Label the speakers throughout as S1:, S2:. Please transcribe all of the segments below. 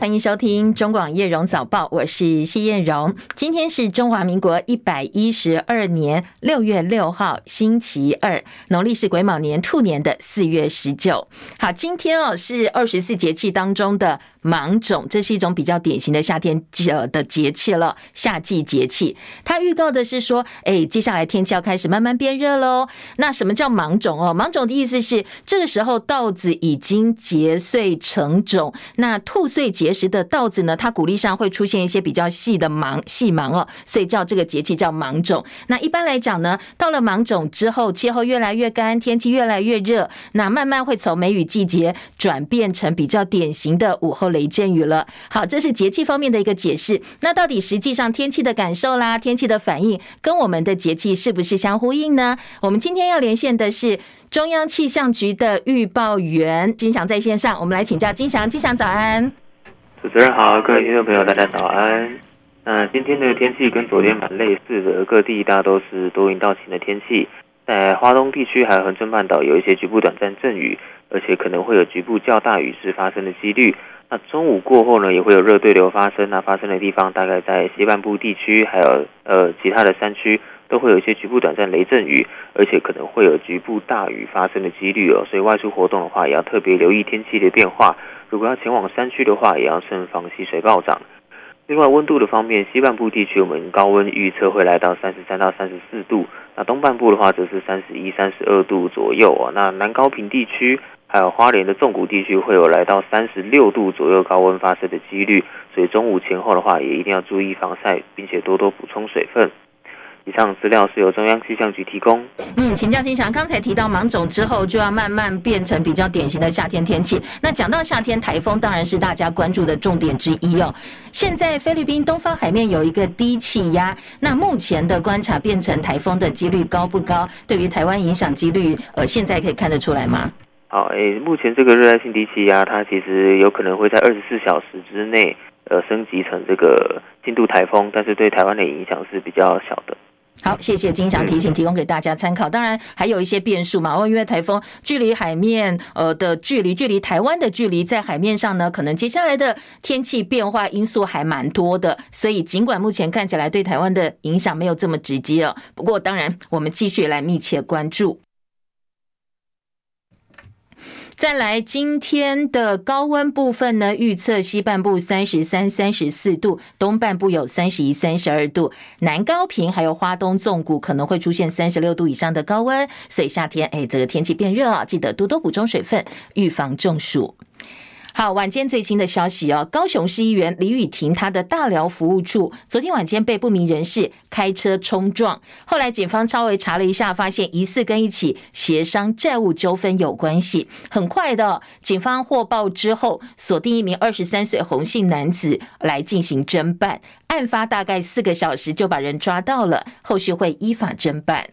S1: 欢迎收听中广叶荣早报，我是谢艳荣。今天是中华民国一百一十二年六月六号，星期二，农历是癸卯年兔年的四月十九。好，今天哦是二十四节气当中的芒种，这是一种比较典型的夏天呃的节气了，夏季节气。它预告的是说，哎，接下来天气要开始慢慢变热喽。那什么叫芒种哦？芒种的意思是这个时候稻子已经结穗成种，那兔岁节。时的稻子呢，它谷粒上会出现一些比较细的芒，细芒哦，所以叫这个节气叫芒种。那一般来讲呢，到了芒种之后，气候越来越干，天气越来越热，那慢慢会从梅雨季节转变成比较典型的午后雷阵雨了。好，这是节气方面的一个解释。那到底实际上天气的感受啦，天气的反应跟我们的节气是不是相呼应呢？我们今天要连线的是中央气象局的预报员金翔在线上，我们来请教金翔，金翔早安。
S2: 主持人好，各位听众朋友，大家早安。那今天的天气跟昨天蛮类似的，各地大都是多云到晴的天气。在花东地区还有恒春半岛有一些局部短暂阵雨，而且可能会有局部较大雨势发生的几率。那中午过后呢，也会有热对流发生。那发生的地方大概在西半部地区，还有呃其他的山区，都会有一些局部短暂雷阵雨，而且可能会有局部大雨发生的几率哦。所以外出活动的话，也要特别留意天气的变化。如果要前往山区的话，也要慎防溪水暴涨。另外，温度的方面，西半部地区我们高温预测会来到三十三到三十四度，那东半部的话则是三十一、三十二度左右啊。那南高屏地区还有花莲的纵谷地区会有来到三十六度左右高温发生的几率，所以中午前后的话，也一定要注意防晒，并且多多补充水分。以上资料是由中央气象局提供。
S1: 嗯，请教金祥，刚才提到芒种之后就要慢慢变成比较典型的夏天天气。那讲到夏天，台风当然是大家关注的重点之一哦。现在菲律宾东方海面有一个低气压，那目前的观察变成台风的几率高不高？对于台湾影响几率，呃，现在可以看得出来吗？
S2: 好，诶、欸，目前这个热带性低气压，它其实有可能会在二十四小时之内，呃，升级成这个轻度台风，但是对台湾的影响是比较小的。
S1: 好，谢谢金祥提醒，提供给大家参考。当然还有一些变数嘛，哦，因为台风距离海面呃的距离，距离台湾的距离，在海面上呢，可能接下来的天气变化因素还蛮多的。所以尽管目前看起来对台湾的影响没有这么直接哦，不过当然我们继续来密切关注。再来，今天的高温部分呢，预测西半部三十三、三十四度，东半部有三十一、三十二度，南高平还有花东纵谷可能会出现三十六度以上的高温，所以夏天哎，这个天气变热啊，记得多多补充水分，预防中暑。好，晚间最新的消息哦，高雄市议员李雨婷她的大寮服务处昨天晚间被不明人士开车冲撞，后来警方稍微查了一下，发现疑似跟一起协商债务纠纷有关系。很快的，警方获报之后，锁定一名二十三岁红姓男子来进行侦办，案发大概四个小时就把人抓到了，后续会依法侦办。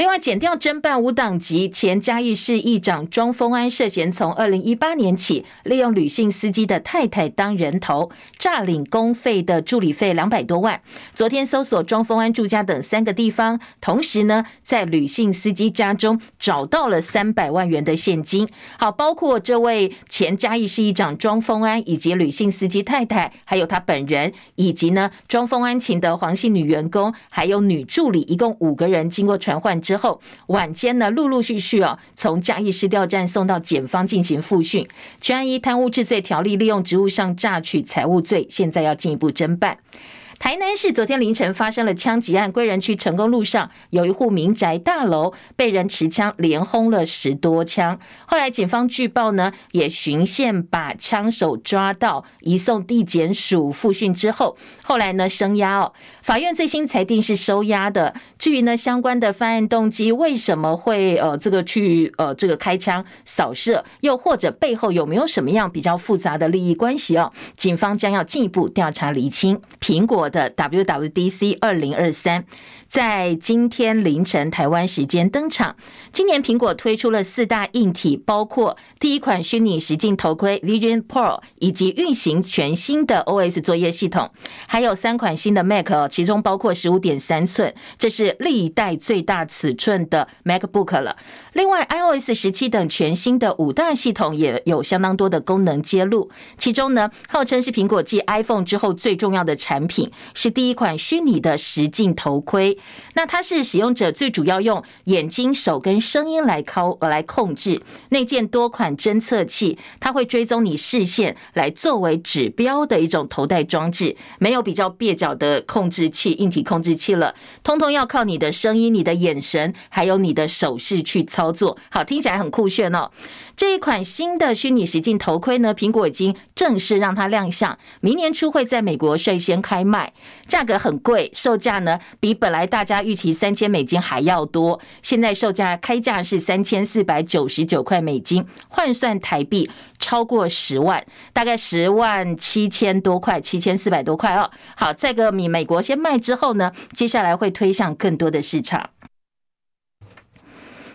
S1: 另外，检调侦办无党籍前嘉义市议长庄丰安涉嫌从二零一八年起，利用吕姓司机的太太当人头，诈领公费的助理费两百多万。昨天搜索庄丰安住家等三个地方，同时呢，在吕姓司机家中找到了三百万元的现金。好，包括这位前嘉义市议长庄丰安，以及吕姓司机太太，还有他本人，以及呢庄丰安请的黄姓女员工，还有女助理，一共五个人，经过传唤。之后晚间呢，陆陆续续哦，从嘉义市调站送到检方进行复讯。全案依贪污治罪条例，利用职务上诈取财物罪，现在要进一步侦办。台南市昨天凌晨发生了枪击案，归仁区成功路上有一户民宅大楼被人持枪连轰了十多枪。后来警方据报呢，也循线把枪手抓到，移送地检署复讯之后，后来呢声押哦。法院最新裁定是收押的。至于呢相关的犯案动机，为什么会呃这个去呃这个开枪扫射，又或者背后有没有什么样比较复杂的利益关系哦？警方将要进一步调查厘清。苹果的 WWDC 二零二三。在今天凌晨台湾时间登场。今年苹果推出了四大硬体，包括第一款虚拟实境头盔 Vision Pro，以及运行全新的 OS 作业系统，还有三款新的 Mac，哦其中包括十五点三寸，这是历代最大尺寸的 MacBook 了。另外，iOS 十七等全新的五大系统也有相当多的功能揭露。其中呢，号称是苹果继 iPhone 之后最重要的产品，是第一款虚拟的实境头盔。那它是使用者最主要用眼睛、手跟声音来靠来控制，内建多款侦测器，它会追踪你视线来作为指标的一种头戴装置，没有比较蹩脚的控制器、硬体控制器了，通通要靠你的声音、你的眼神，还有你的手势去操作。好，听起来很酷炫哦。这一款新的虚拟实境头盔呢，苹果已经正式让它亮相，明年初会在美国率先开卖，价格很贵，售价呢比本来大家预期三千美金还要多，现在售价开价是三千四百九十九块美金，换算台币超过十万，大概十万七千多块，七千四百多块哦。好，在个米美国先卖之后呢，接下来会推向更多的市场。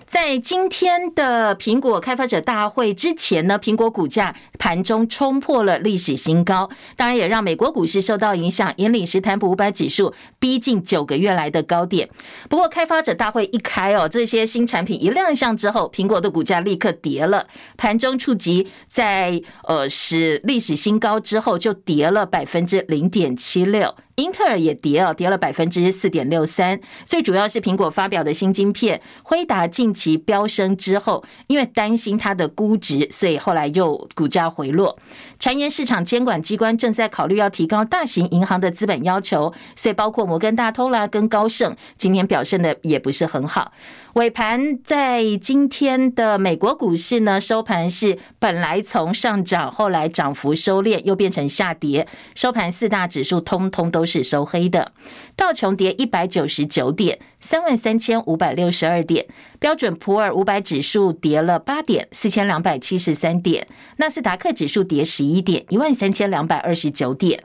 S1: 在今天的苹果开发者大会之前呢，苹果股价盘中冲破了历史新高，当然也让美国股市受到影响，引领史坦普五百指数逼近九个月来的高点。不过开发者大会一开哦，这些新产品一亮相之后，苹果的股价立刻跌了，盘中触及在呃史历史新高之后就跌了百分之零点七六。英特尔也跌了，跌了百分之四点六三。最主要是苹果发表的新晶片，辉达近期飙升之后，因为担心它的估值，所以后来又股价回落。传言市场监管机关正在考虑要提高大型银行的资本要求，所以包括摩根大通啦跟高盛今天表现的也不是很好。尾盘在今天的美国股市呢，收盘是本来从上涨，后来涨幅收敛，又变成下跌。收盘四大指数通通都是收黑的，道琼跌一百九十九点，三万三千五百六十二点；标准普尔五百指数跌了八点，四千两百七十三点；纳斯达克指数跌十一点，一万三千两百二十九点。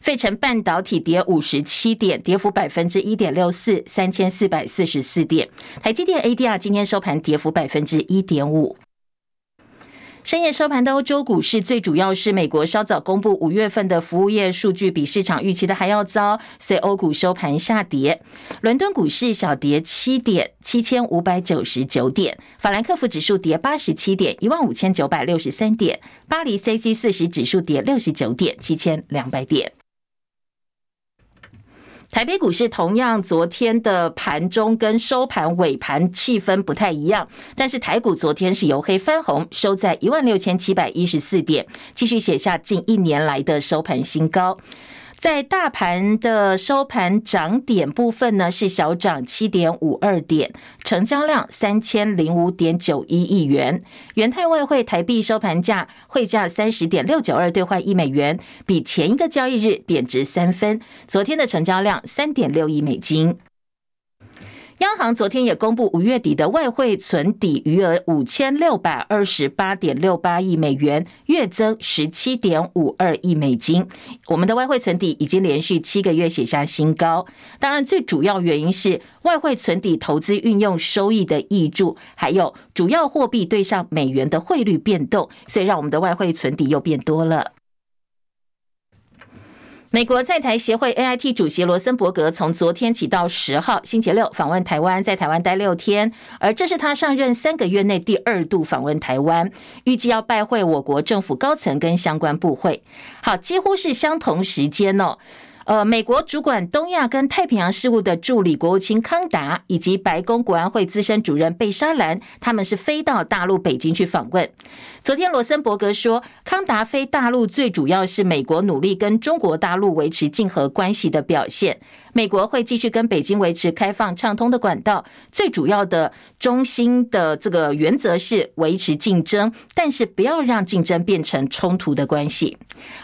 S1: 费城半导体跌五十七点，跌幅百分之一点六四，三千四百四十四点。台积电 ADR 今天收盘跌幅百分之一点五。深夜收盘的欧洲股市，最主要是美国稍早公布五月份的服务业数据，比市场预期的还要糟，所以欧股收盘下跌。伦敦股市小跌七点，七千五百九十九点。法兰克福指数跌八十七点，一万五千九百六十三点。巴黎 C C 四十指数跌六十九点，七千两百点。台北股市同样，昨天的盘中跟收盘尾盘气氛不太一样，但是台股昨天是由黑翻红，收在一万六千七百一十四点，继续写下近一年来的收盘新高。在大盘的收盘涨点部分呢，是小涨七点五二点，成交量三千零五点九一亿元。元泰外汇台币收盘价汇价三十点六九二兑换一美元，比前一个交易日贬值三分。昨天的成交量三点六亿美金。央行昨天也公布五月底的外汇存底余额五千六百二十八点六八亿美元，月增十七点五二亿美金。我们的外汇存底已经连续七个月写下新高。当然，最主要原因是外汇存底投资运用收益的挹注，还有主要货币对上美元的汇率变动，所以让我们的外汇存底又变多了。美国在台协会 AIT 主席罗森伯格从昨天起到十号星期六访问台湾，在台湾待六天，而这是他上任三个月内第二度访问台湾，预计要拜会我国政府高层跟相关部会。好，几乎是相同时间哦。呃，美国主管东亚跟太平洋事务的助理国务卿康达，以及白宫国安会资深主任贝沙兰，他们是飞到大陆北京去访问。昨天罗森伯格说，康达飞大陆最主要是美国努力跟中国大陆维持竞合关系的表现。美国会继续跟北京维持开放畅通的管道，最主要的中心的这个原则是维持竞争，但是不要让竞争变成冲突的关系。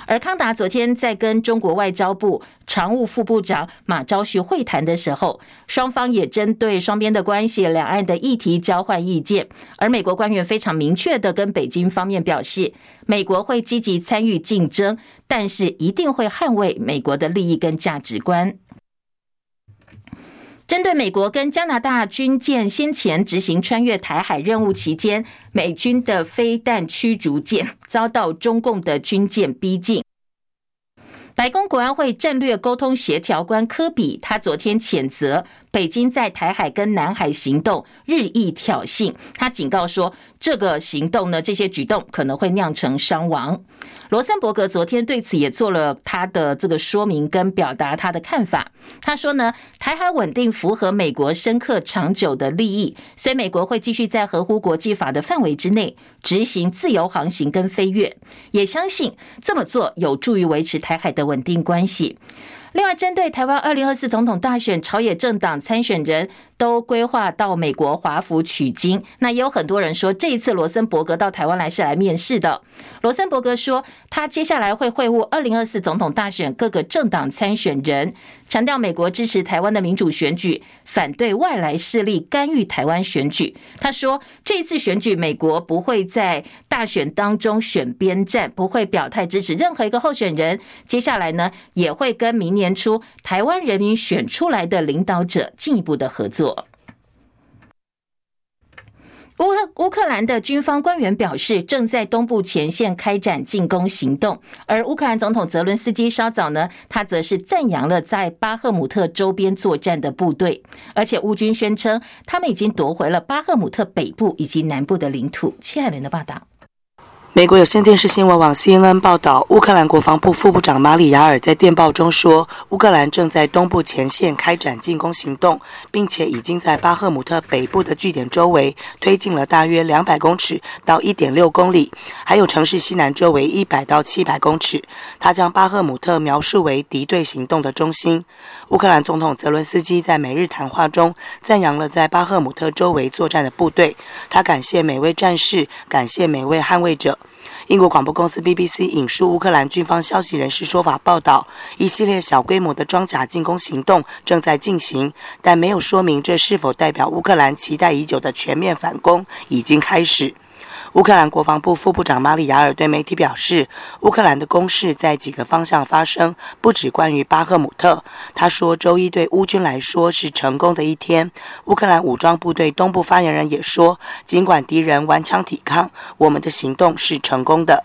S1: 而康达昨天在跟中国外交部常务副部长马朝旭会谈的时候，双方也针对双边的关系、两岸的议题交换意见。而美国官员非常明确的跟北京方面表示，美国会积极参与竞争，但是一定会捍卫美国的利益跟价值观。针对美国跟加拿大军舰先前执行穿越台海任务期间，美军的飞弹驱逐舰遭到中共的军舰逼近。白宫国安会战略沟通协调官科比，他昨天谴责北京在台海跟南海行动日益挑衅，他警告说，这个行动呢，这些举动可能会酿成伤亡。罗森伯格昨天对此也做了他的这个说明跟表达他的看法。他说呢，台海稳定符合美国深刻长久的利益，所以美国会继续在合乎国际法的范围之内执行自由航行跟飞越，也相信这么做有助于维持台海的稳定关系。另外，针对台湾二零二四总统大选，朝野政党参选人。都规划到美国华府取经，那也有很多人说，这一次罗森伯格到台湾来是来面试的。罗森伯格说，他接下来会会晤二零二四总统大选各个政党参选人，强调美国支持台湾的民主选举，反对外来势力干预台湾选举。他说，这一次选举，美国不会在大选当中选边站，不会表态支持任何一个候选人。接下来呢，也会跟明年初台湾人民选出来的领导者进一步的合作。乌乌克兰的军方官员表示，正在东部前线开展进攻行动。而乌克兰总统泽伦斯基稍早呢，他则是赞扬了在巴赫姆特周边作战的部队，而且乌军宣称他们已经夺回了巴赫姆特北部以及南部的领土。切海伦的报道。
S3: 美国有线电视新闻网 CNN 报道，乌克兰国防部副部长马里亚尔在电报中说，乌克兰正在东部前线开展进攻行动，并且已经在巴赫姆特北部的据点周围推进了大约两百公尺到一点六公里，还有城市西南周围一百到七百公尺。他将巴赫姆特描述为敌对行动的中心。乌克兰总统泽伦斯基在每日谈话中赞扬了在巴赫姆特周围作战的部队，他感谢每位战士，感谢每位捍卫者。英国广播公司 BBC 引述乌克兰军方消息人士说法报道，一系列小规模的装甲进攻行动正在进行，但没有说明这是否代表乌克兰期待已久的全面反攻已经开始。乌克兰国防部副部长马里亚尔对媒体表示，乌克兰的攻势在几个方向发生，不止关于巴赫姆特。他说，周一对乌军来说是成功的一天。乌克兰武装部队东部发言人也说，尽管敌人顽强抵抗，我们的行动是成功的。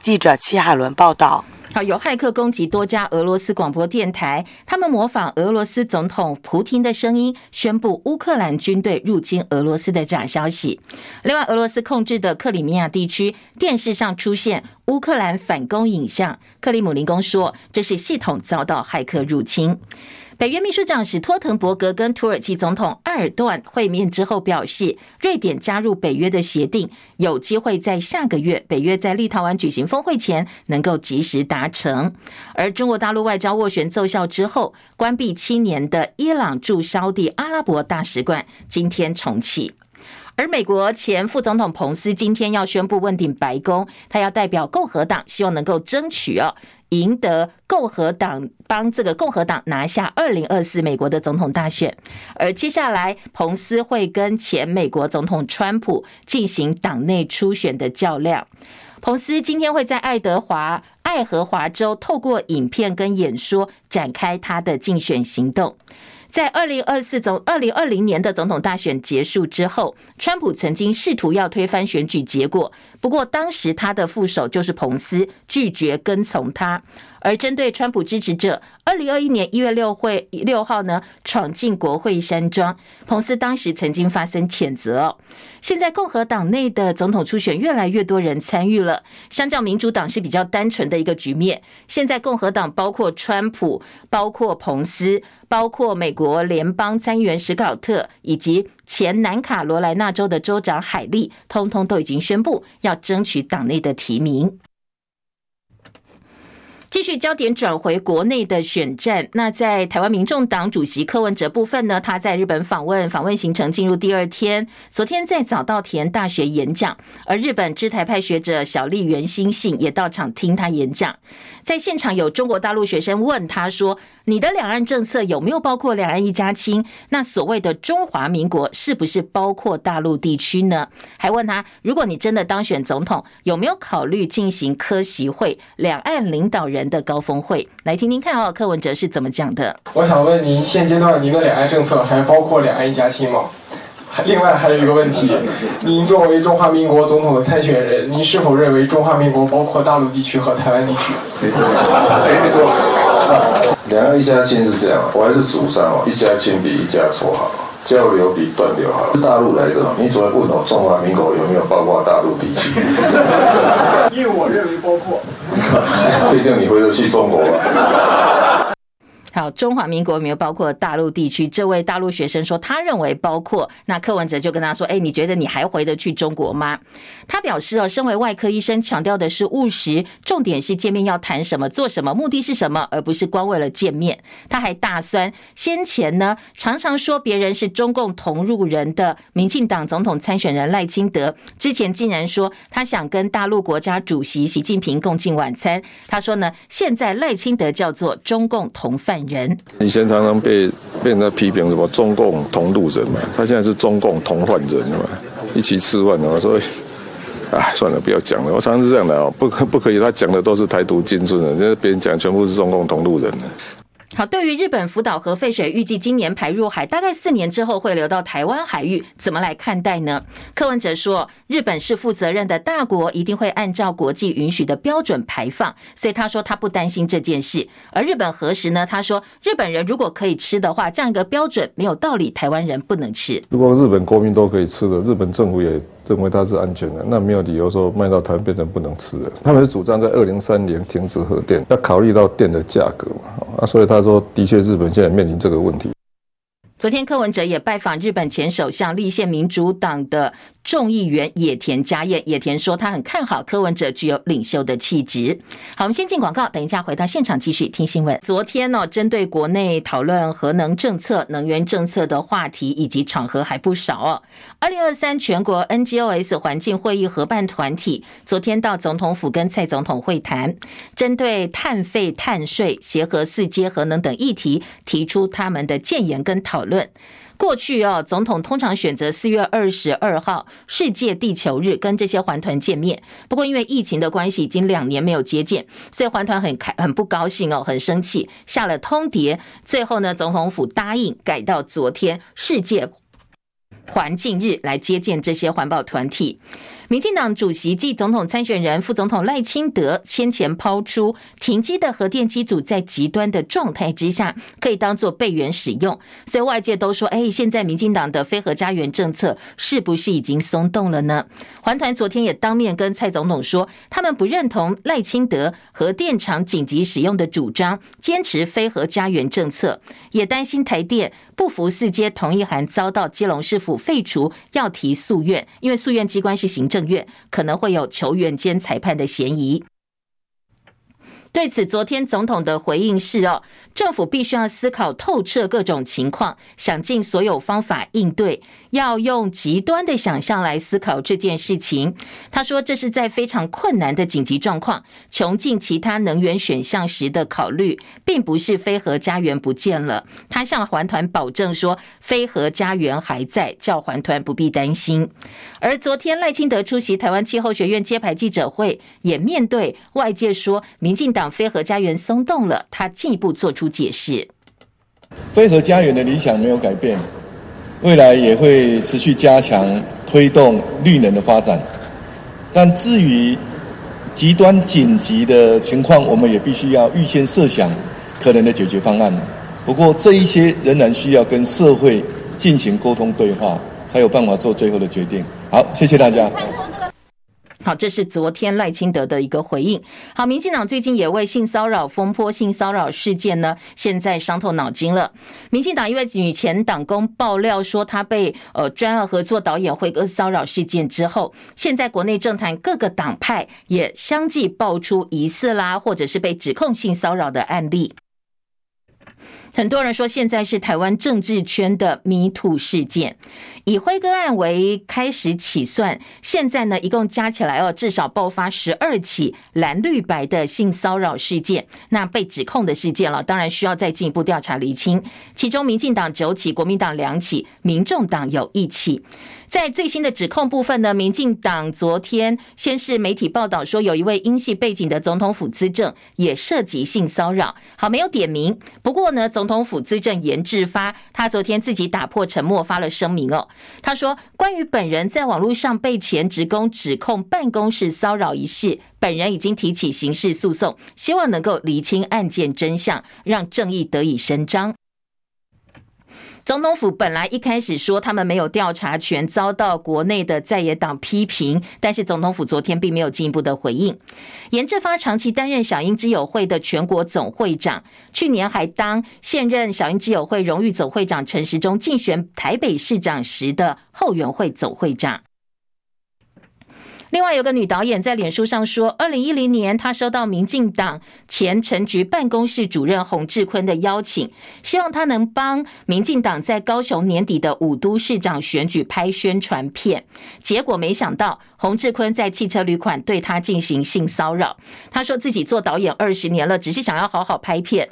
S3: 记者戚海伦报道。
S1: 好，有骇客攻击多家俄罗斯广播电台，他们模仿俄罗斯总统普京的声音，宣布乌克兰军队入侵俄罗斯的假消息。另外，俄罗斯控制的克里米亚地区电视上出现乌克兰反攻影像，克里姆林宫说这是系统遭到骇客入侵。北约秘书长史托滕伯格跟土耳其总统埃尔段会面之后表示，瑞典加入北约的协定有机会在下个月北约在立陶宛举行峰会前能够及时达成。而中国大陆外交斡旋奏效之后，关闭七年的伊朗驻沙地阿拉伯大使馆今天重启。而美国前副总统彭斯今天要宣布问鼎白宫，他要代表共和党，希望能够争取哦。赢得共和党帮这个共和党拿下二零二四美国的总统大选，而接下来彭斯会跟前美国总统川普进行党内初选的较量。彭斯今天会在爱德华爱荷华州透过影片跟演说展开他的竞选行动。在二零二四总二零二零年的总统大选结束之后，川普曾经试图要推翻选举结果，不过当时他的副手就是彭斯拒绝跟从他。而针对川普支持者，二零二一年一月六会六号呢闯进国会山庄，彭斯当时曾经发生谴责哦。现在共和党内的总统初选越来越多人参与了，相较民主党是比较单纯的一个局面。现在共和党包括川普、包括彭斯、包括美国联邦参议员史考特以及前南卡罗来纳州的州长海利，通通都已经宣布要争取党内的提名。继续焦点转回国内的选战。那在台湾民众党主席柯文哲部分呢？他在日本访问，访问行程进入第二天。昨天在早稻田大学演讲，而日本知台派学者小笠原新信也到场听他演讲。在现场有中国大陆学生问他说：“你的两岸政策有没有包括两岸一家亲？那所谓的中华民国是不是包括大陆地区呢？”还问他：“如果你真的当选总统，有没有考虑进行科席会两岸领导人？”的高峰会，来听听看哦，柯文哲是怎么讲的？
S4: 我想问您，现阶段您的两岸政策还包括两岸一家亲吗？另外还有一个问题，您作为中华民国总统的参选人，您是否认为中华民国包括大陆地区和台湾地区？
S5: 两岸一家亲是这样，我还是主张哦，一家亲比一家错好，交流比断流好。了大陆来的，你主要问我中华民国有没有包括大陆地区？
S4: 因为我认为包括。
S5: 不一定你回得去中国吧。
S1: 好，中华民国没有包括大陆地区？这位大陆学生说，他认为包括。那柯文哲就跟他说：“哎，你觉得你还回得去中国吗？”他表示：“哦，身为外科医生，强调的是务实，重点是见面要谈什么、做什么、目的是什么，而不是光为了见面。”他还大酸先前呢，常常说别人是中共同路人的民进党总统参选人赖清德，之前竟然说他想跟大陆国家主席习近平共进晚餐。他说呢，现在赖清德叫做中共同犯人
S5: 以前常常被被人家批评什么中共同路人嘛，他现在是中共同犯人嘛，一起吃饭的嘛，所以，哎，算了，不要讲了。我常常是这样的哦，不可不可以，他讲的都是台独精神的，别人讲全部是中共同路人。
S1: 好，对于日本福岛核废水预计今年排入海，大概四年之后会流到台湾海域，怎么来看待呢？柯文哲说，日本是负责任的大国，一定会按照国际允许的标准排放，所以他说他不担心这件事。而日本核食呢？他说日本人如果可以吃的话，这样一个标准没有道理，台湾人不能吃。
S5: 如果日本国民都可以吃的，日本政府也。认为它是安全的，那没有理由说卖到台湾变成不能吃的。他们是主张在二零三年停止核电，要考虑到电的价格嘛，啊，所以他说，的确日本现在面临这个问题。
S1: 昨天柯文哲也拜访日本前首相立宪民主党的众议员野田佳彦，野田说他很看好柯文哲具有领袖的气质。好，我们先进广告，等一下回到现场继续听新闻。昨天呢，针对国内讨论核能政策、能源政策的话题以及场合还不少哦。二零二三全国 NGOs 环境会议合办团体昨天到总统府跟蔡总统会谈，针对碳费、碳税、协和四阶核能等议题提出他们的建言跟讨论。过去哦，总统通常选择四月二十二号世界地球日跟这些环团见面。不过因为疫情的关系，已经两年没有接见，所以环团很开很不高兴哦，很生气，下了通牒。最后呢，总统府答应改到昨天世界环境日来接见这些环保团体。民进党主席暨总统参选人、副总统赖清德先前抛出停机的核电机组在极端的状态之下可以当做备援使用，所以外界都说：哎，现在民进党的非核家园政策是不是已经松动了呢？环团昨天也当面跟蔡总统说，他们不认同赖清德核电厂紧急使用的主张，坚持非核家园政策，也担心台电不服四阶同意函遭到基隆市府废除，要提诉愿，因为诉愿机关是行政院，可能会有球员兼裁判的嫌疑。对此，昨天总统的回应是：哦，政府必须要思考透彻各种情况，想尽所有方法应对，要用极端的想象来思考这件事情。他说，这是在非常困难的紧急状况，穷尽其他能源选项时的考虑，并不是非核家园不见了。他向环团保证说，非核家园还在，叫环团不必担心。而昨天赖清德出席台湾气候学院揭牌记者会，也面对外界说民进党。非核家园松动了，他进一步做出解释。
S6: 非核家园的理想没有改变，未来也会持续加强推动绿能的发展。但至于极端紧急的情况，我们也必须要预先设想可能的解决方案。不过这一些仍然需要跟社会进行沟通对话，才有办法做最后的决定。好，谢谢大家。
S1: 好，这是昨天赖清德的一个回应。好，民进党最近也为性骚扰风波、性骚扰事件呢，现在伤透脑筋了。民进党一位女前党工爆料说，她被呃专案合作导演辉哥骚扰事件之后，现在国内政坛各个党派也相继爆出疑似啦，或者是被指控性骚扰的案例。很多人说，现在是台湾政治圈的迷途事件，以辉哥案为开始起算，现在呢，一共加起来哦，至少爆发十二起蓝绿白的性骚扰事件。那被指控的事件了，当然需要再进一步调查厘清。其中，民进党九起，国民党两起，民众党有一起。在最新的指控部分呢，民进党昨天先是媒体报道说，有一位英系背景的总统府资政也涉及性骚扰。好，没有点名。不过呢，总统府资政颜志发他昨天自己打破沉默，发了声明哦。他说，关于本人在网络上被前职工指控办公室骚扰一事，本人已经提起刑事诉讼，希望能够厘清案件真相，让正义得以伸张。总统府本来一开始说他们没有调查权，遭到国内的在野党批评，但是总统府昨天并没有进一步的回应。严志发长期担任小英之友会的全国总会长，去年还当现任小英之友会荣誉总会长陈时中竞选台北市长时的后援会总会长。另外有个女导演在脸书上说，二零一零年她收到民进党前陈局办公室主任洪志坤的邀请，希望他能帮民进党在高雄年底的五都市长选举拍宣传片。结果没想到洪志坤在汽车旅馆对她进行性骚扰。他说自己做导演二十年了，只是想要好好拍片。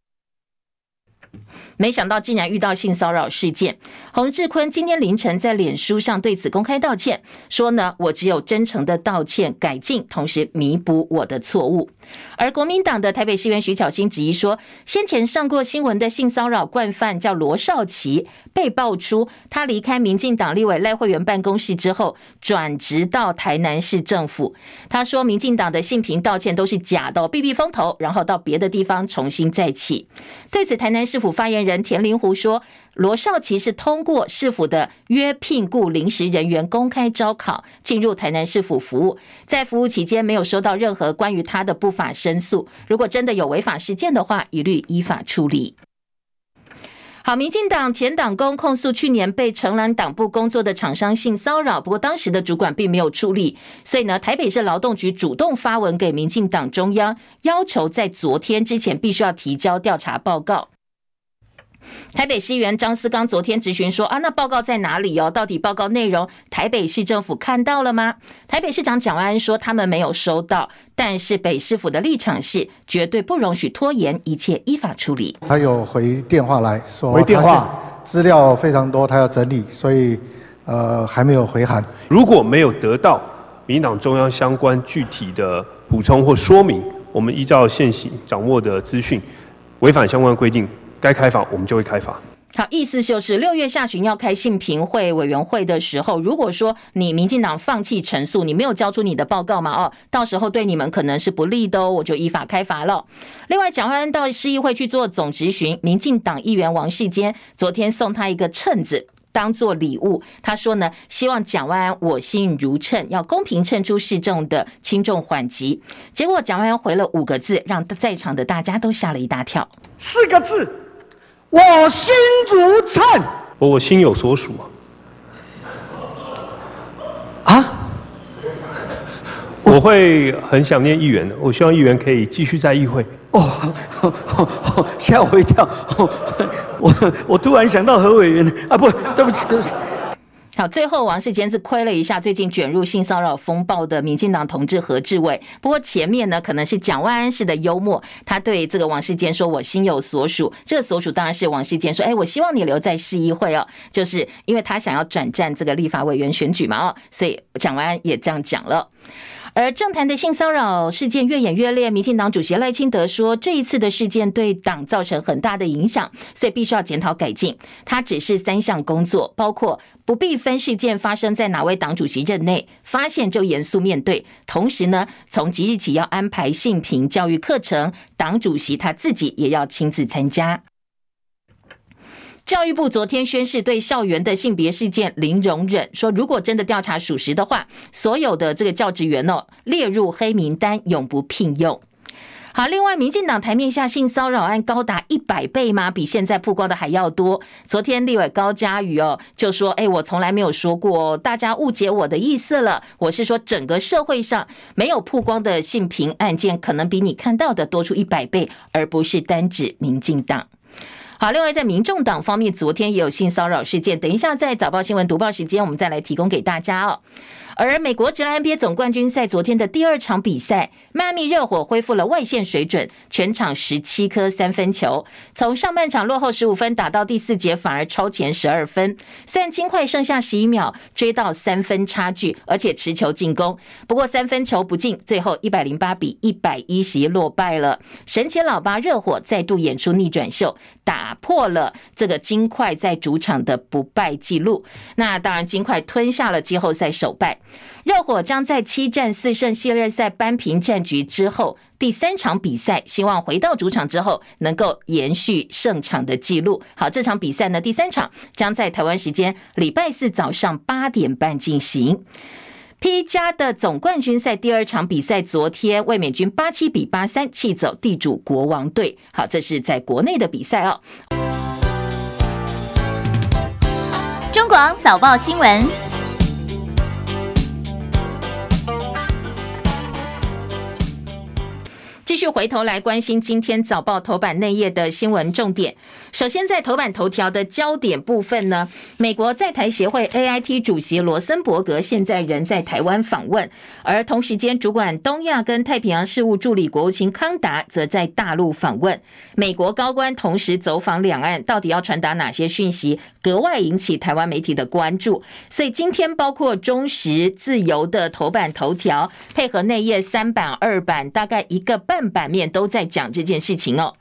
S1: 没想到竟然遇到性骚扰事件。洪志坤今天凌晨在脸书上对此公开道歉，说呢，我只有真诚的道歉、改进，同时弥补我的错误。而国民党的台北市议员徐巧芯质疑说，先前上过新闻的性骚扰惯犯叫罗少奇，被爆出他离开民进党立委赖慧媛办公室之后，转职到台南市政府。他说，民进党的性平道歉都是假的，避避风头，然后到别的地方重新再起。对此，台南市府发言人田林湖说，罗少奇是通过市府的约聘雇临时人员公开招考进入台南市府服务，在服务期间没有收到任何关于他的不法申诉。如果真的有违法事件的话，一律依法处理。好，民进党前党工控诉去年被承揽党部工作的厂商性骚扰，不过当时的主管并没有处理，所以呢，台北市劳动局主动发文给民进党中央，要求在昨天之前必须要提交调查报告。台北市议员张思刚昨天质询说：“啊，那报告在哪里哦？到底报告内容台北市政府看到了吗？”台北市长蒋万安说：“他们没有收到，但是北市府的立场是绝对不容许拖延，一切依法处理。”
S7: 他有回电话来说，回电话资料非常多，他要整理，所以呃还没有回函。
S8: 如果没有得到民党中央相关具体的补充或说明，我们依照现行掌握的资讯，违反相关规定。该开罚，我们就会开罚。
S1: 好，意思就是六月下旬要开性评会委员会的时候，如果说你民进党放弃陈述，你没有交出你的报告嘛？哦，到时候对你们可能是不利的哦，我就依法开罚了。另外，蒋万安到市议会去做总质询，民进党议员王世坚昨天送他一个秤子。当做礼物，他说呢，希望蒋万安我心如秤，要公平称出市政的轻重缓急。结果蒋万安回了五个字，让在场的大家都吓了一大跳。
S9: 四个字，我心如秤，
S8: 我我心有所属
S9: 啊。
S8: 我会很想念议员的，我希望议员可以继续在议会。
S9: 哦，吓我一跳！我我突然想到何委员啊，不，对不起，对不起。
S1: 好，最后王世坚是亏了一下最近卷入性骚扰风暴的民进党同志何志伟。不过前面呢，可能是蒋万安式的幽默，他对这个王世坚说：“我心有所属。”这个所属当然是王世坚说：“哎，我希望你留在市议会哦，就是因为他想要转战这个立法委员选举嘛，哦，所以蒋万安也这样讲了。”而政坛的性骚扰事件越演越烈，民进党主席赖清德说，这一次的事件对党造成很大的影响，所以必须要检讨改进。他指示三项工作，包括不必分事件发生在哪位党主席任内，发现就严肃面对。同时呢，从即日起要安排性平教育课程，党主席他自己也要亲自参加。教育部昨天宣示对校园的性别事件零容忍，说如果真的调查属实的话，所有的这个教职员哦列入黑名单，永不聘用。好，另外，民进党台面下性骚扰案高达一百倍吗？比现在曝光的还要多。昨天立委高嘉瑜哦就说：“哎，我从来没有说过，大家误解我的意思了。我是说，整个社会上没有曝光的性平案件，可能比你看到的多出一百倍，而不是单指民进党。”好，另外在民众党方面，昨天也有性骚扰事件。等一下在早报新闻读报时间，我们再来提供给大家哦。而美国职篮 NBA 总冠军赛昨天的第二场比赛，迈阿密热火恢复了外线水准，全场十七颗三分球，从上半场落后十五分打到第四节反而超前十二分。虽然金块剩下十一秒追到三分差距，而且持球进攻，不过三分球不进，最后一百零八比一百一十一落败了。神奇老爸热火再度演出逆转秀，打破了这个金块在主场的不败纪录。那当然，金块吞下了季后赛首败。热火将在七战四胜系列赛扳平战局之后，第三场比赛希望回到主场之后能够延续胜场的记录。好，这场比赛呢，第三场将在台湾时间礼拜四早上八点半进行。P 加的总冠军赛第二场比赛，昨天卫冕军八七比八三气走地主国王队。好，这是在国内的比赛哦。
S10: 中广早报新闻。
S1: 继续回头来关心今天早报头版内页的新闻重点。首先，在头版头条的焦点部分呢，美国在台协会 AIT 主席罗森伯格现在人在台湾访问，而同时间主管东亚跟太平洋事务助理国务卿康达则在大陆访问。美国高官同时走访两岸，到底要传达哪些讯息，格外引起台湾媒体的关注。所以今天包括中时、自由的头版头条，配合内页三版、二版，大概一个半。版面都在讲这件事情哦。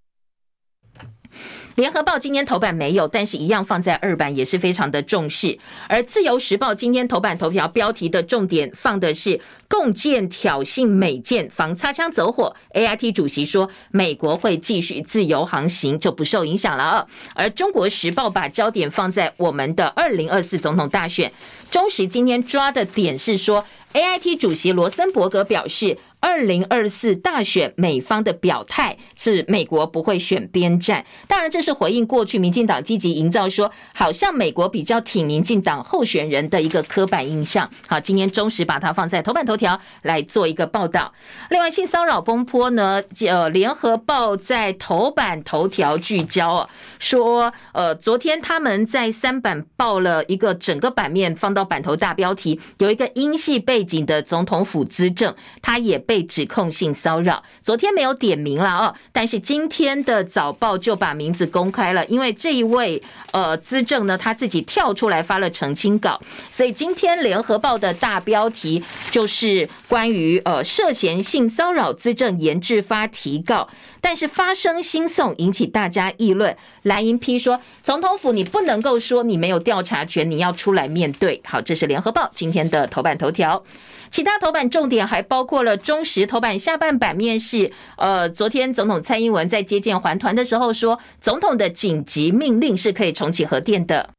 S1: 联合报今天头版没有，但是一样放在二版，也是非常的重视。而自由时报今天头版头条标题的重点放的是共建挑衅美舰防擦枪走火。AIT 主席说，美国会继续自由航行，就不受影响了啊。而中国时报把焦点放在我们的二零二四总统大选。中时今天抓的点是说，AIT 主席罗森伯格表示。二零二四大选，美方的表态是美国不会选边站。当然，这是回应过去民进党积极营造说，好像美国比较挺民进党候选人的一个刻板印象。好，今天中时把它放在头版头条来做一个报道。另外，性骚扰风波呢，呃，联合报在头版头条聚焦说，呃，昨天他们在三版报了一个整个版面放到版头大标题，有一个英系背景的总统府资政，他也。被指控性骚扰，昨天没有点名了哦，但是今天的早报就把名字公开了，因为这一位呃资政呢，他自己跳出来发了澄清稿，所以今天联合报的大标题就是关于呃涉嫌性骚扰资政严治发提告，但是发生新送引起大家议论，蓝营批说总统府你不能够说你没有调查权，你要出来面对。好，这是联合报今天的头版头条。其他头版重点还包括了中时头版下半版面是，呃，昨天总统蔡英文在接见环团的时候说，总统的紧急命令是可以重启核电的。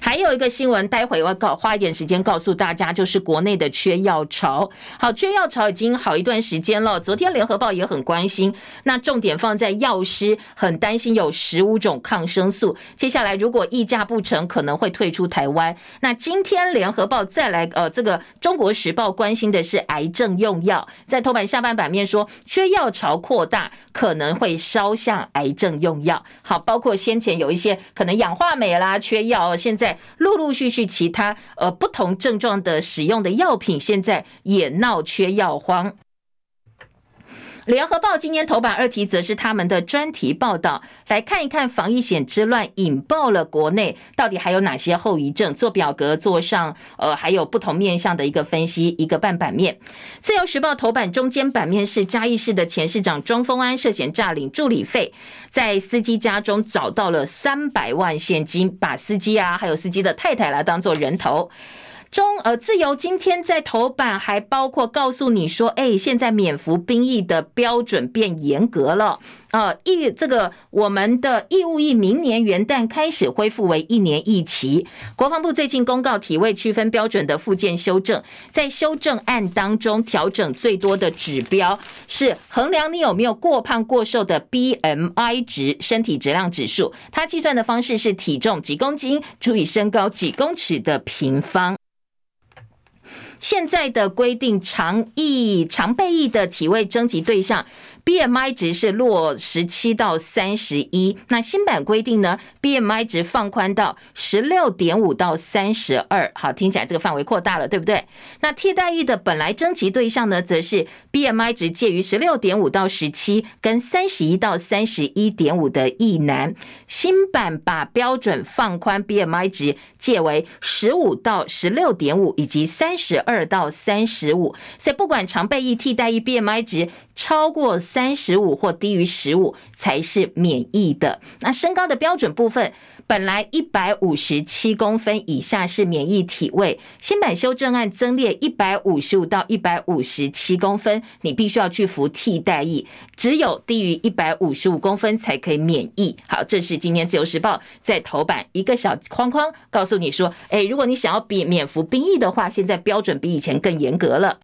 S1: 还有一个新闻，待会我要告花一点时间告诉大家，就是国内的缺药潮。好，缺药潮已经好一段时间了。昨天联合报也很关心，那重点放在药师很担心有十五种抗生素，接下来如果议价不成，可能会退出台湾。那今天联合报再来，呃，这个中国时报关心的是癌症用药，在头版下半版面说，缺药潮扩大，可能会烧向癌症用药。好，包括先前有一些可能氧化镁啦缺药，现现在。陆陆续续，其他呃不同症状的使用的药品，现在也闹缺药荒。联合报今天头版二题则是他们的专题报道，来看一看防疫险之乱引爆了国内到底还有哪些后遗症，做表格做上呃还有不同面向的一个分析，一个半版面。自由时报头版中间版面是嘉义市的前市长庄丰安涉嫌诈领助理费，在司机家中找到了三百万现金，把司机啊还有司机的太太来当做人头。中呃，自由今天在头版还包括告诉你说，哎，现在免服兵役的标准变严格了啊！役这个我们的义务役明年元旦开始恢复为一年一期。国防部最近公告体位区分标准的附件修正，在修正案当中调整最多的指标是衡量你有没有过胖过瘦的 BMI 值身体质量指数，它计算的方式是体重几公斤除以身高几公尺的平方。现在的规定，常役常备役的体位征集对象 BMI 值是落十七到三十一。那新版规定呢，BMI 值放宽到十六点五到三十二。好，听起来这个范围扩大了，对不对？那替代役的本来征集对象呢，则是 BMI 值介于十六点五到十七，跟三十一到三十一点五的役男。新版把标准放宽，BMI 值介为十五到十六点五，以及三十二到三十五。所以不管常备役、替代役，BMI 值超过三三十五或低于十五才是免疫的。那身高的标准部分，本来一百五十七公分以下是免疫体位，新版修正案增列一百五十五到一百五十七公分，你必须要去服替代役，只有低于一百五十五公分才可以免疫。好，这是今天自由时报在头版一个小框框告诉你说，诶，如果你想要免免服兵役的话，现在标准比以前更严格了。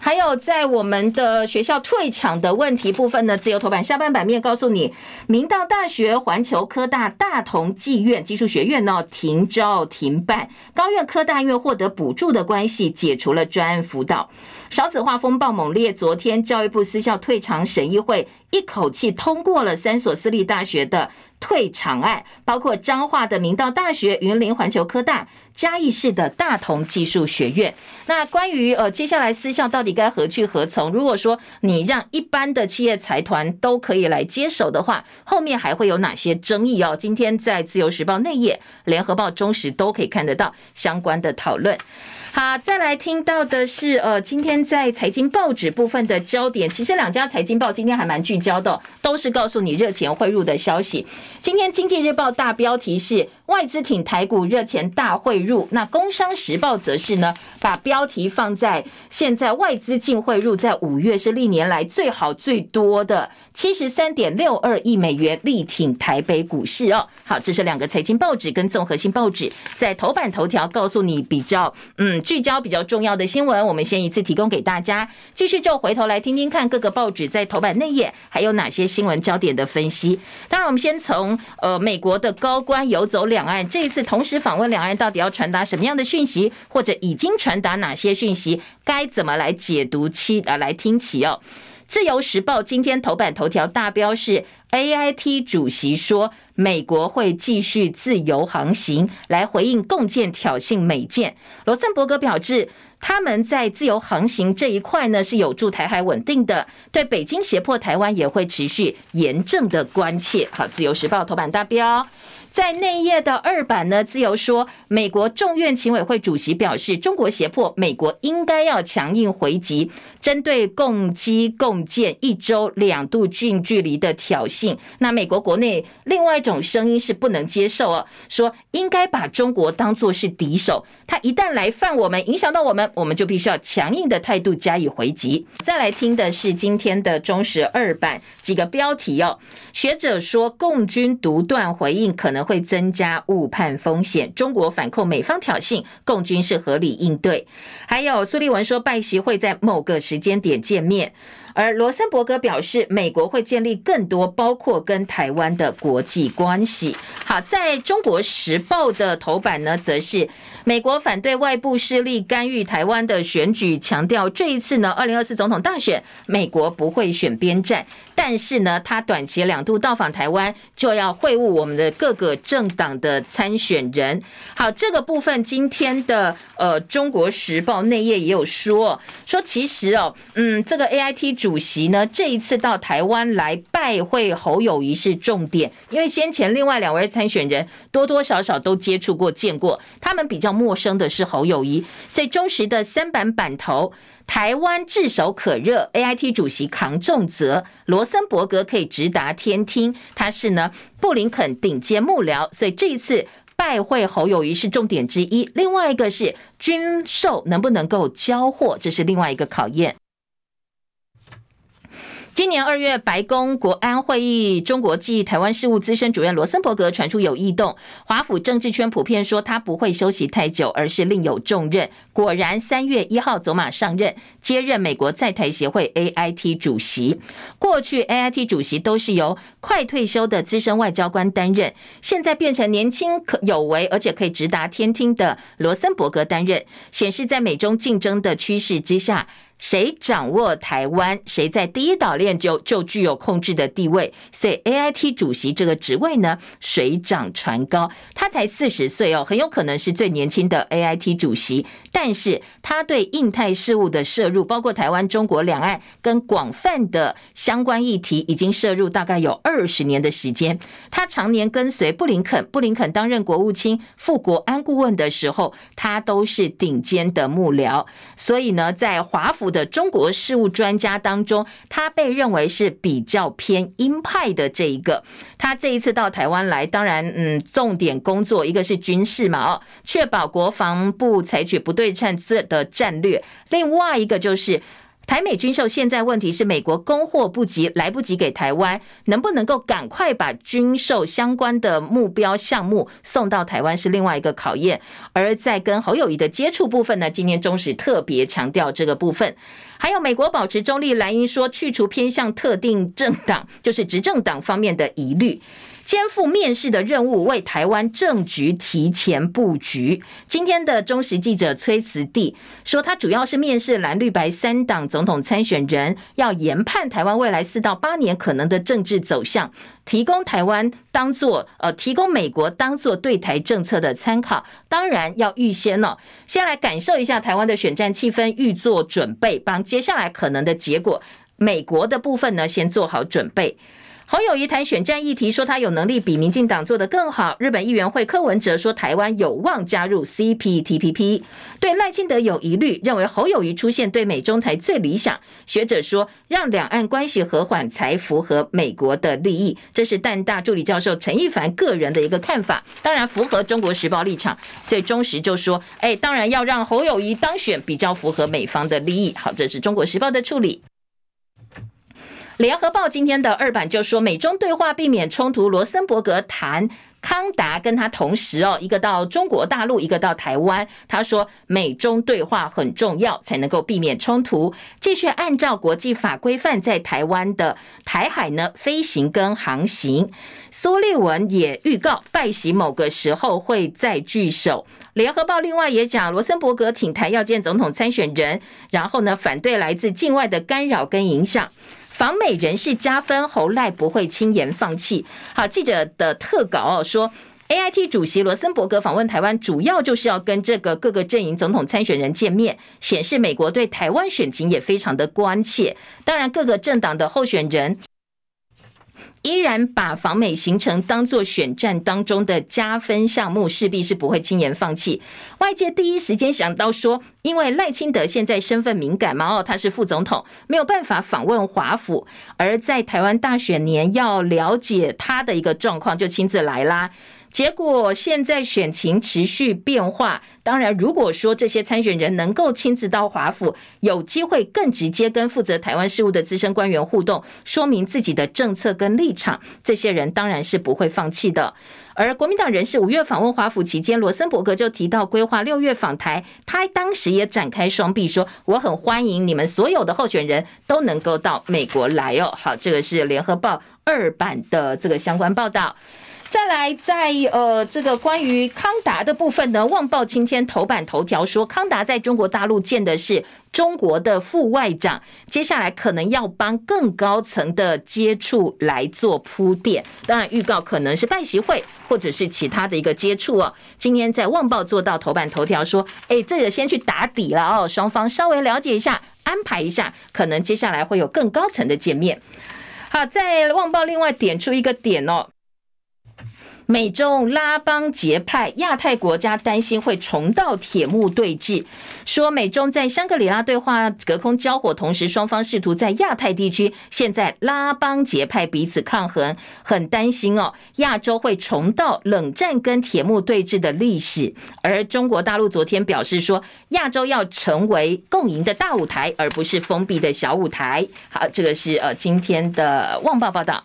S1: 还有在我们的学校退场的问题部分呢，自由头版下半版面告诉你，明道大学、环球科大、大同技院技术学院呢停招停办，高院科大院获得补助的关系，解除了专案辅导。少子化风暴猛烈，昨天教育部私校退场审议会一口气通过了三所私立大学的退场案，包括彰化的明道大学、云林环球科大、嘉义市的大同技术学院。那关于呃接下来私校到底该何去何从？如果说你让一般的企业财团都可以来接手的话，后面还会有哪些争议哦？今天在自由时报内页、联合报中时都可以看得到相关的讨论。好，再来听到的是，呃，今天在财经报纸部分的焦点，其实两家财经报今天还蛮聚焦的，都是告诉你热钱汇入的消息。今天经济日报大标题是外资挺台股，热钱大汇。那工商时报则是呢，把标题放在现在外资净汇入在五月是历年来最好最多的七十三点六二亿美元，力挺台北股市哦。好，这是两个财经报纸跟综合性报纸在头版头条告诉你比较嗯。聚焦比较重要的新闻，我们先一次提供给大家。继续就回头来听听看各个报纸在头版内页还有哪些新闻焦点的分析。当然，我们先从呃美国的高官游走两岸，这一次同时访问两岸，到底要传达什么样的讯息，或者已经传传达哪些讯息，该怎么来解读起啊？来听起哦。自由时报今天头版头条大标是 AIT 主席说，美国会继续自由航行，来回应共建挑衅美舰。罗森伯格表示，他们在自由航行这一块呢，是有助台海稳定的，对北京胁迫台湾也会持续严正的关切。好，自由时报头版大标。在内页的二版呢，自由说，美国众院情委会主席表示，中国胁迫美国应该要强硬回击，针对共机共建一周两度近距离的挑衅。那美国国内另外一种声音是不能接受哦，说应该把中国当作是敌手，他一旦来犯我们，影响到我们，我们就必须要强硬的态度加以回击。再来听的是今天的中时二版几个标题哦，学者说共军独断回应可能。会增加误判风险。中国反控美方挑衅，共军是合理应对。还有苏立文说，拜习会在某个时间点见面。而罗森伯格表示，美国会建立更多包括跟台湾的国际关系。好，在中国时报的头版呢，则是美国反对外部势力干预台湾的选举，强调这一次呢，二零二四总统大选，美国不会选边站。但是呢，他短期两度到访台湾，就要会晤我们的各个政党的参选人。好，这个部分今天的呃中国时报内页也有说，说其实哦，嗯，这个 AIT 主主席呢，这一次到台湾来拜会侯友宜是重点，因为先前另外两位参选人多多少少都接触过、见过，他们比较陌生的是侯友宜，所以中时的三板板头。台湾炙手可热，AIT 主席扛重责，罗森伯格可以直达天听，他是呢布林肯顶尖幕僚，所以这一次拜会侯友宜是重点之一。另外一个是军售能不能够交货，这是另外一个考验。今年二月，白宫国安会议中国暨台湾事务资深主任罗森伯格传出有异动，华府政治圈普遍说他不会休息太久，而是另有重任。果然，三月一号走马上任，接任美国在台协会 AIT 主席。过去 AIT 主席都是由快退休的资深外交官担任，现在变成年轻可有为，而且可以直达天听的罗森伯格担任，显示在美中竞争的趋势之下。谁掌握台湾，谁在第一岛链就就具有控制的地位。所以 AIT 主席这个职位呢，水涨船高。他才四十岁哦，很有可能是最年轻的 AIT 主席。但是他对印太事务的涉入，包括台湾、中国两岸跟广泛的相关议题，已经涉入大概有二十年的时间。他常年跟随布林肯，布林肯担任国务卿、副国安顾问的时候，他都是顶尖的幕僚。所以呢，在华府的中国事务专家当中，他被认为是比较偏鹰派的这一个。他这一次到台湾来，当然，嗯，重点工作一个是军事嘛，哦，确保国防部采取不对称的战略；另外一个就是。台美军售现在问题是美国供货不及，来不及给台湾，能不能够赶快把军售相关的目标项目送到台湾是另外一个考验。而在跟侯友宜的接触部分呢，今天中时特别强调这个部分。还有美国保持中立，蓝营说去除偏向特定政党，就是执政党方面的疑虑。肩负面试的任务，为台湾政局提前布局。今天的中时记者崔慈地说，他主要是面试蓝绿白三党总统参选人，要研判台湾未来四到八年可能的政治走向，提供台湾当做呃，提供美国当做对台政策的参考。当然要预先呢、哦，先来感受一下台湾的选战气氛，预做准备，帮接下来可能的结果，美国的部分呢，先做好准备。侯友谊谈选战议题，说他有能力比民进党做得更好。日本议员会柯文哲说台湾有望加入 CPTPP。对赖清德有疑虑，认为侯友谊出现对美中台最理想。学者说，让两岸关系和缓才符合美国的利益。这是淡大助理教授陈一凡个人的一个看法，当然符合中国时报立场。所以中时就说，哎，当然要让侯友谊当选，比较符合美方的利益。好，这是中国时报的处理。联合报今天的二版就说，美中对话避免冲突。罗森伯格谈康达跟他同时哦，一个到中国大陆，一个到台湾。他说，美中对话很重要，才能够避免冲突，继续按照国际法规范在台湾的台海呢飞行跟航行。苏立文也预告，拜习某个时候会再聚首。联合报另外也讲，罗森伯格挺台要见总统参选人，然后呢反对来自境外的干扰跟影响。访美人士加分，侯赖不会轻言放弃。好，记者的特稿哦说，AIT 主席罗森伯格访问台湾，主要就是要跟这个各个阵营总统参选人见面，显示美国对台湾选情也非常的关切。当然，各个政党的候选人。依然把访美行程当作选战当中的加分项目，势必是不会轻言放弃。外界第一时间想到说，因为赖清德现在身份敏感嘛，哦，他是副总统，没有办法访问华府，而在台湾大选年要了解他的一个状况，就亲自来啦。结果现在选情持续变化，当然，如果说这些参选人能够亲自到华府，有机会更直接跟负责台湾事务的资深官员互动，说明自己的政策跟立场，这些人当然是不会放弃的。而国民党人士五月访问华府期间，罗森伯格就提到规划六月访台，他当时也展开双臂，说我很欢迎你们所有的候选人都能够到美国来哦。好，这个是联合报二版的这个相关报道。再来，在呃这个关于康达的部分呢，《旺报》今天头版头条说，康达在中国大陆见的是中国的副外长，接下来可能要帮更高层的接触来做铺垫。当然，预告可能是拜习会或者是其他的一个接触哦。今天在《旺报》做到头版头条说，哎，这个先去打底了哦，双方稍微了解一下，安排一下，可能接下来会有更高层的见面。好，在《旺报》另外点出一个点哦。美中拉帮结派，亚太国家担心会重蹈铁幕对峙。说美中在香格里拉对话隔空交火，同时双方试图在亚太地区现在拉帮结派，彼此抗衡，很担心哦，亚洲会重蹈冷战跟铁幕对峙的历史。而中国大陆昨天表示说，亚洲要成为共赢的大舞台，而不是封闭的小舞台。好，这个是呃今天的旺报报道。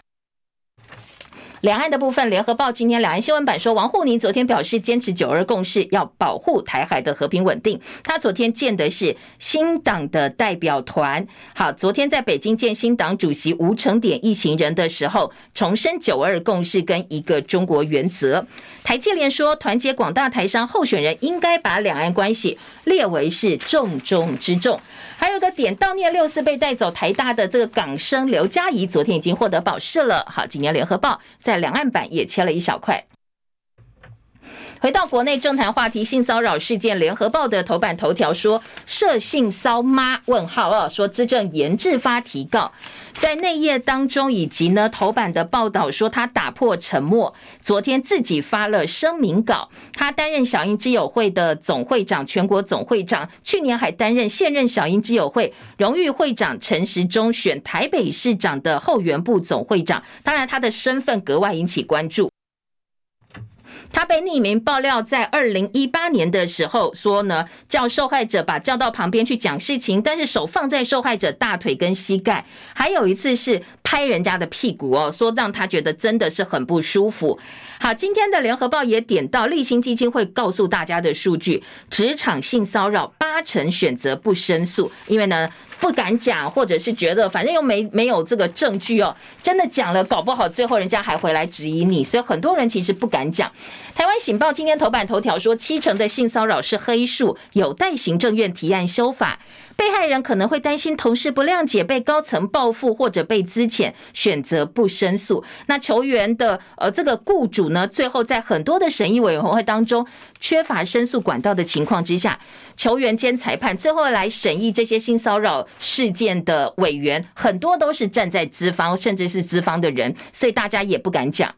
S1: 两岸的部分，联合报今天两岸新闻版说，王沪宁昨天表示坚持九二共识，要保护台海的和平稳定。他昨天见的是新党的代表团，好，昨天在北京见新党主席吴成典一行人的时候，重申九二共识跟一个中国原则。台积联说，团结广大台商候选人应该把两岸关系列为是重中之重。还有个点，悼念六四被带走台大的这个港生刘佳怡，昨天已经获得保释了。好，今年联合报在在两岸板也切了一小块。回到国内政坛话题，性骚扰事件，联合报的头版头条说涉性骚妈？问号啊，说资政严治发提告，在内页当中以及呢头版的报道说他打破沉默，昨天自己发了声明稿，他担任小英之友会的总会长、全国总会长，去年还担任现任小英之友会荣誉会长陈时中选台北市长的后援部总会长，当然他的身份格外引起关注。他被匿名爆料，在二零一八年的时候说呢，叫受害者把叫到旁边去讲事情，但是手放在受害者大腿跟膝盖，还有一次是拍人家的屁股哦，说让他觉得真的是很不舒服。好，今天的联合报也点到立新基金会告诉大家的数据，职场性骚扰八成选择不申诉，因为呢。不敢讲，或者是觉得反正又没没有这个证据哦，真的讲了，搞不好最后人家还回来质疑你，所以很多人其实不敢讲。台湾醒报今天头版头条说，七成的性骚扰是黑数，有待行政院提案修法。被害人可能会担心同事不谅解，被高层报复或者被资遣，选择不申诉。那球员的呃这个雇主呢，最后在很多的审议委员会当中缺乏申诉管道的情况之下，球员兼裁判最后来审议这些性骚扰事件的委员，很多都是站在资方，甚至是资方的人，所以大家也不敢讲。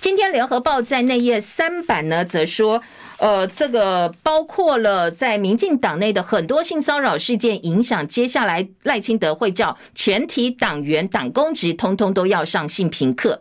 S1: 今天联合报在内页三版呢，则说。呃，这个包括了在民进党内的很多性骚扰事件影响，接下来赖清德会叫全体党员党公职通通都要上性平课。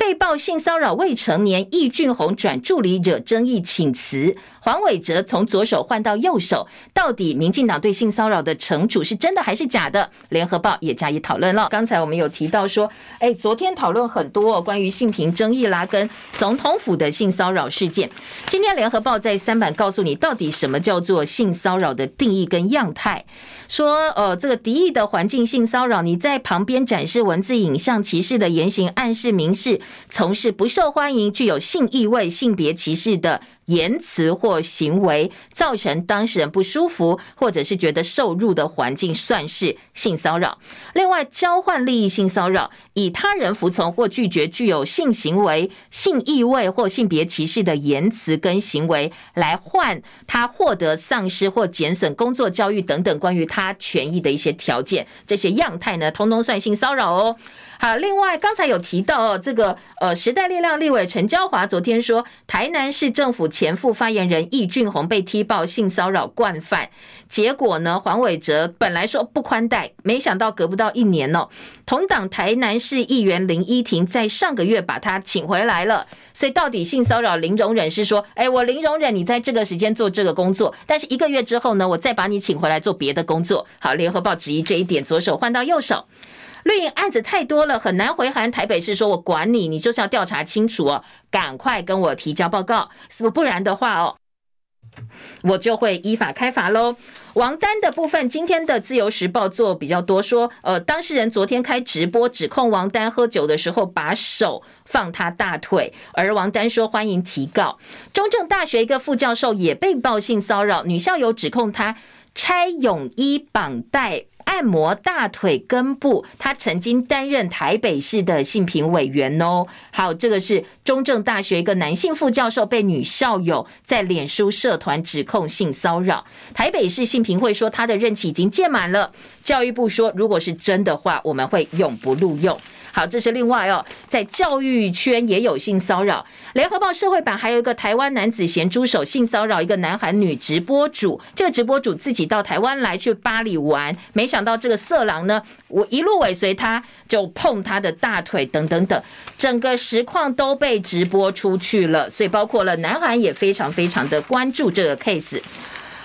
S1: 被曝性骚扰未成年，易俊宏转助理惹争议，请辞。黄伟哲从左手换到右手，到底民进党对性骚扰的惩处是真的还是假的？联合报也加以讨论了。刚才我们有提到说，哎，昨天讨论很多关于性平争议啦，跟总统府的性骚扰事件。今天联合报在三版告诉你，到底什么叫做性骚扰的定义跟样态。说，呃，这个敌意的环境性骚扰，你在旁边展示文字、影像、歧视的言行，暗示、明示，从事不受欢迎、具有性意味、性别歧视的。言辞或行为造成当事人不舒服，或者是觉得受辱的环境，算是性骚扰。另外，交换利益性骚扰，以他人服从或拒绝具有性行为、性意味或性别歧视的言辞跟行为，来换他获得丧失或减损工作、教育等等关于他权益的一些条件，这些样态呢，通通算性骚扰哦。好，另外刚才有提到哦，这个呃，时代力量立委陈娇华昨天说，台南市政府前副发言人易俊鸿被踢爆性骚扰惯犯，结果呢，黄伟哲本来说不宽待，没想到隔不到一年哦，同党台南市议员林依婷在上个月把他请回来了，所以到底性骚扰零容忍是说，哎，我零容忍你在这个时间做这个工作，但是一个月之后呢，我再把你请回来做别的工作。好，联合报质疑这一点，左手换到右手。绿营案子太多了，很难回函台北市说，我管你，你就是要调查清楚哦，赶快跟我提交报告，不然的话哦，我就会依法开罚喽。王丹的部分，今天的自由时报做比较多，说呃，当事人昨天开直播指控王丹喝酒的时候把手放他大腿，而王丹说欢迎提告。中正大学一个副教授也被曝性骚扰，女校友指控他拆泳衣绑带。按摩大腿根部，他曾经担任台北市的性评委员哦。好，这个是中正大学一个男性副教授被女校友在脸书社团指控性骚扰。台北市性评会说他的任期已经届满了。教育部说，如果是真的话，我们会永不录用。好，这是另外哦，在教育圈也有性骚扰。联合报社会版还有一个台湾男子咸猪手性骚扰一个南韩女直播主，这个直播主自己到台湾来去巴黎玩，没想到这个色狼呢，我一路尾随他，就碰他的大腿等等等，整个实况都被直播出去了，所以包括了南韩也非常非常的关注这个 case。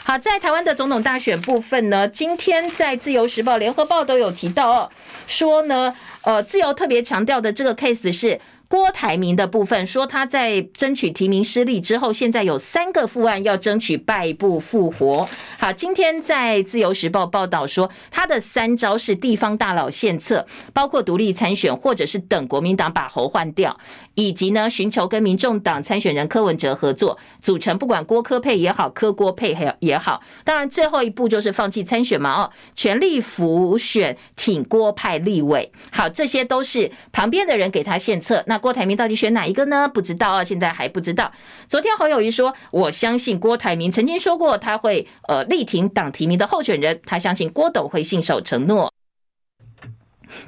S1: 好，在台湾的总统大选部分呢，今天在自由时报、联合报都有提到哦，说呢，呃，自由特别强调的这个 case 是。郭台铭的部分说，他在争取提名失利之后，现在有三个副案要争取败部复活。好，今天在自由时报报道说，他的三招是地方大佬献策，包括独立参选，或者是等国民党把侯换掉，以及呢寻求跟民众党参选人柯文哲合作，组成不管郭柯配也好，柯郭配也好，当然最后一步就是放弃参选嘛哦，全力辅选挺郭派立委。好，这些都是旁边的人给他献策。那郭台铭到底选哪一个呢？不知道啊，现在还不知道。昨天侯友谊说，我相信郭台铭曾经说过他会呃力挺党提名的候选人，他相信郭董会信守承诺。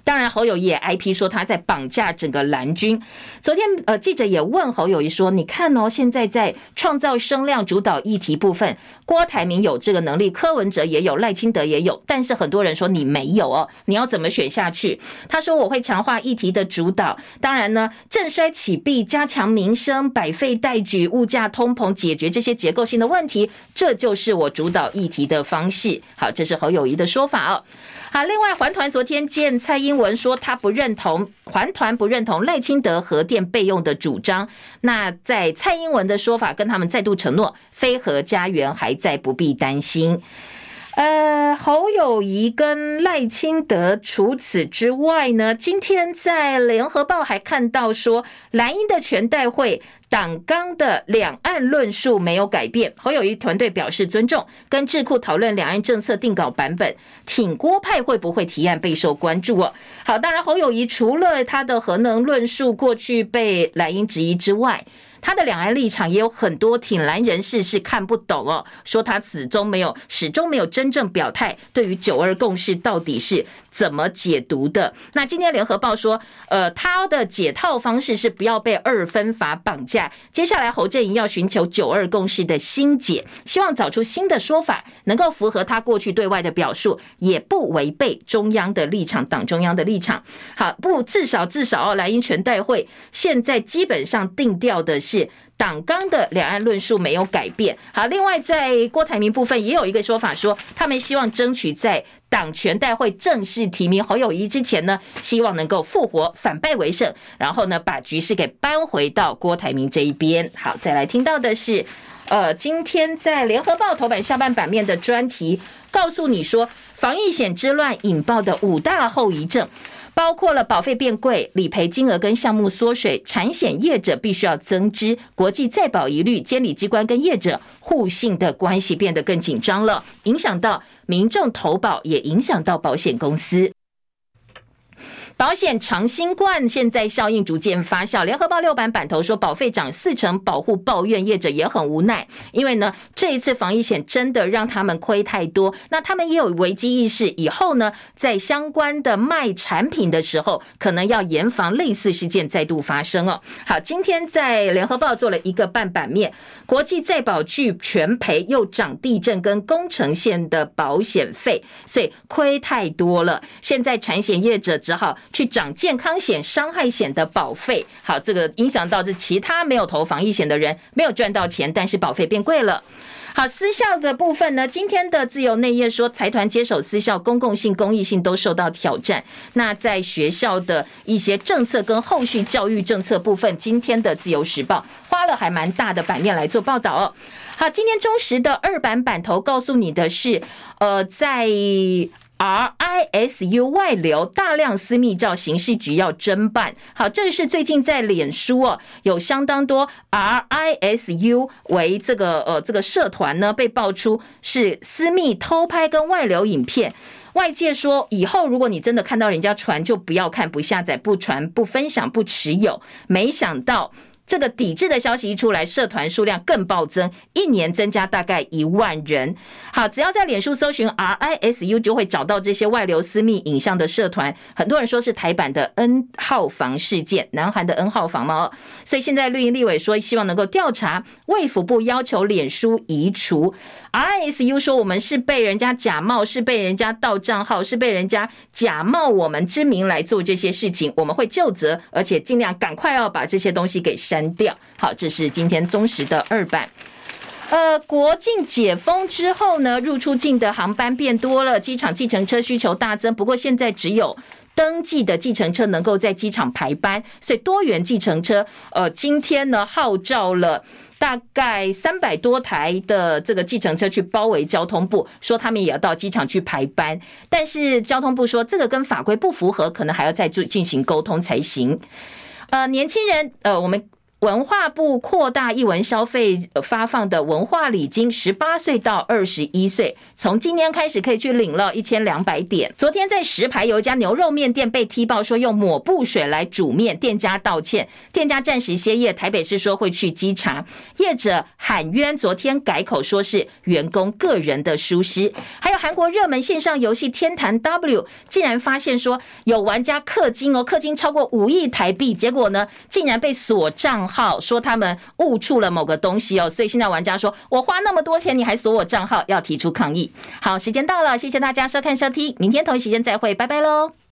S1: 当然，侯友宜也挨批说他在绑架整个蓝军。昨天，呃，记者也问侯友宜说：“你看哦，现在在创造声量主导议题部分，郭台铭有这个能力，柯文哲也有，赖清德也有，但是很多人说你没有哦，你要怎么选下去？”他说：“我会强化议题的主导，当然呢，振衰起弊，加强民生，百废待举，物价通膨，解决这些结构性的问题，这就是我主导议题的方式。”好，这是侯友宜的说法哦。好，另外，环团昨天见蔡英文说，他不认同环团不认同赖清德核电备用的主张。那在蔡英文的说法，跟他们再度承诺，非核家园还在，不必担心。呃，侯友宜跟赖清德，除此之外呢，今天在联合报还看到说，蓝营的全代会。党纲的两岸论述没有改变，侯友宜团队表示尊重，跟智库讨论两岸政策定稿版本。挺郭派会不会提案备受关注哦？好，当然侯友宜除了他的核能论述过去被蓝营质疑之外，他的两岸立场也有很多挺蓝人士是看不懂哦，说他始终没有始终没有真正表态，对于九二共识到底是怎么解读的？那今天联合报说，呃，他的解套方式是不要被二分法绑架。接下来侯阵营要寻求九二共识的新解，希望找出新的说法，能够符合他过去对外的表述，也不违背中央的立场，党中央的立场。好，不，至少至少哦，蓝营全代会现在基本上定调的是。党纲的两岸论述没有改变。好，另外在郭台铭部分也有一个说法，说他们希望争取在党全代会正式提名侯友谊之前呢，希望能够复活，反败为胜，然后呢把局势给扳回到郭台铭这一边。好，再来听到的是，呃，今天在联合报头版下半版面的专题，告诉你说防疫险之乱引爆的五大后遗症。包括了保费变贵、理赔金额跟项目缩水、产险业者必须要增资、国际再保一律、监理机关跟业者互信的关系变得更紧张了，影响到民众投保，也影响到保险公司。保险长新冠现在效应逐渐发酵。联合报六版版头说，保费涨四成，保护抱怨业者也很无奈，因为呢，这一次防疫险真的让他们亏太多。那他们也有危机意识，以后呢，在相关的卖产品的时候，可能要严防类似事件再度发生哦。好，今天在联合报做了一个半版面，国际再保拒全赔，又涨地震跟工程险的保险费，所以亏太多了。现在产险业者只好。去涨健康险、伤害险的保费，好，这个影响到这其他没有投防疫险的人没有赚到钱，但是保费变贵了。好，私校的部分呢，今天的自由内页说，财团接手私校，公共性、公益性都受到挑战。那在学校的一些政策跟后续教育政策部分，今天的自由时报花了还蛮大的版面来做报道哦。好，今天中时的二版版头告诉你的是，呃，在。RISU 外流大量私密照，刑事局要侦办。好，这是最近在脸书哦，有相当多 RISU 为这个呃这个社团呢，被爆出是私密偷拍跟外流影片。外界说，以后如果你真的看到人家传，就不要看，不下载，不传，不分享，不持有。没想到。这个抵制的消息一出来，社团数量更暴增，一年增加大概一万人。好，只要在脸书搜寻 RISU，就会找到这些外流私密影像的社团。很多人说是台版的 N 号房事件，南韩的 N 号房嘛。所以现在绿营立委说，希望能够调查，卫福部要求脸书移除。RISU 说，我们是被人家假冒，是被人家盗账号，是被人家假冒我们之名来做这些事情，我们会就责，而且尽量赶快要把这些东西给删。删掉。好，这是今天中时的二版。呃，国境解封之后呢，入出境的航班变多了，机场计程车需求大增。不过现在只有登记的计程车能够在机场排班，所以多元计程车，呃，今天呢号召了大概三百多台的这个计程车去包围交通部，说他们也要到机场去排班。但是交通部说这个跟法规不符合，可能还要再做进行沟通才行。呃，年轻人，呃，我们。文化部扩大艺文消费发放的文化礼金，十八岁到二十一岁，从今天开始可以去领了，一千两百点。昨天在石牌有一家牛肉面店被踢爆说用抹布水来煮面，店家道歉，店家暂时歇业。台北市说会去稽查，业者喊冤，昨天改口说是员工个人的疏失。还有韩国热门线上游戏天坛 W，竟然发现说有玩家氪金哦，氪金超过五亿台币，结果呢，竟然被锁账号说他们误触了某个东西哦，所以现在玩家说：“我花那么多钱，你还锁我账号，要提出抗议。”好，时间到了，谢谢大家收看收听，明天同一时间再会，拜拜喽。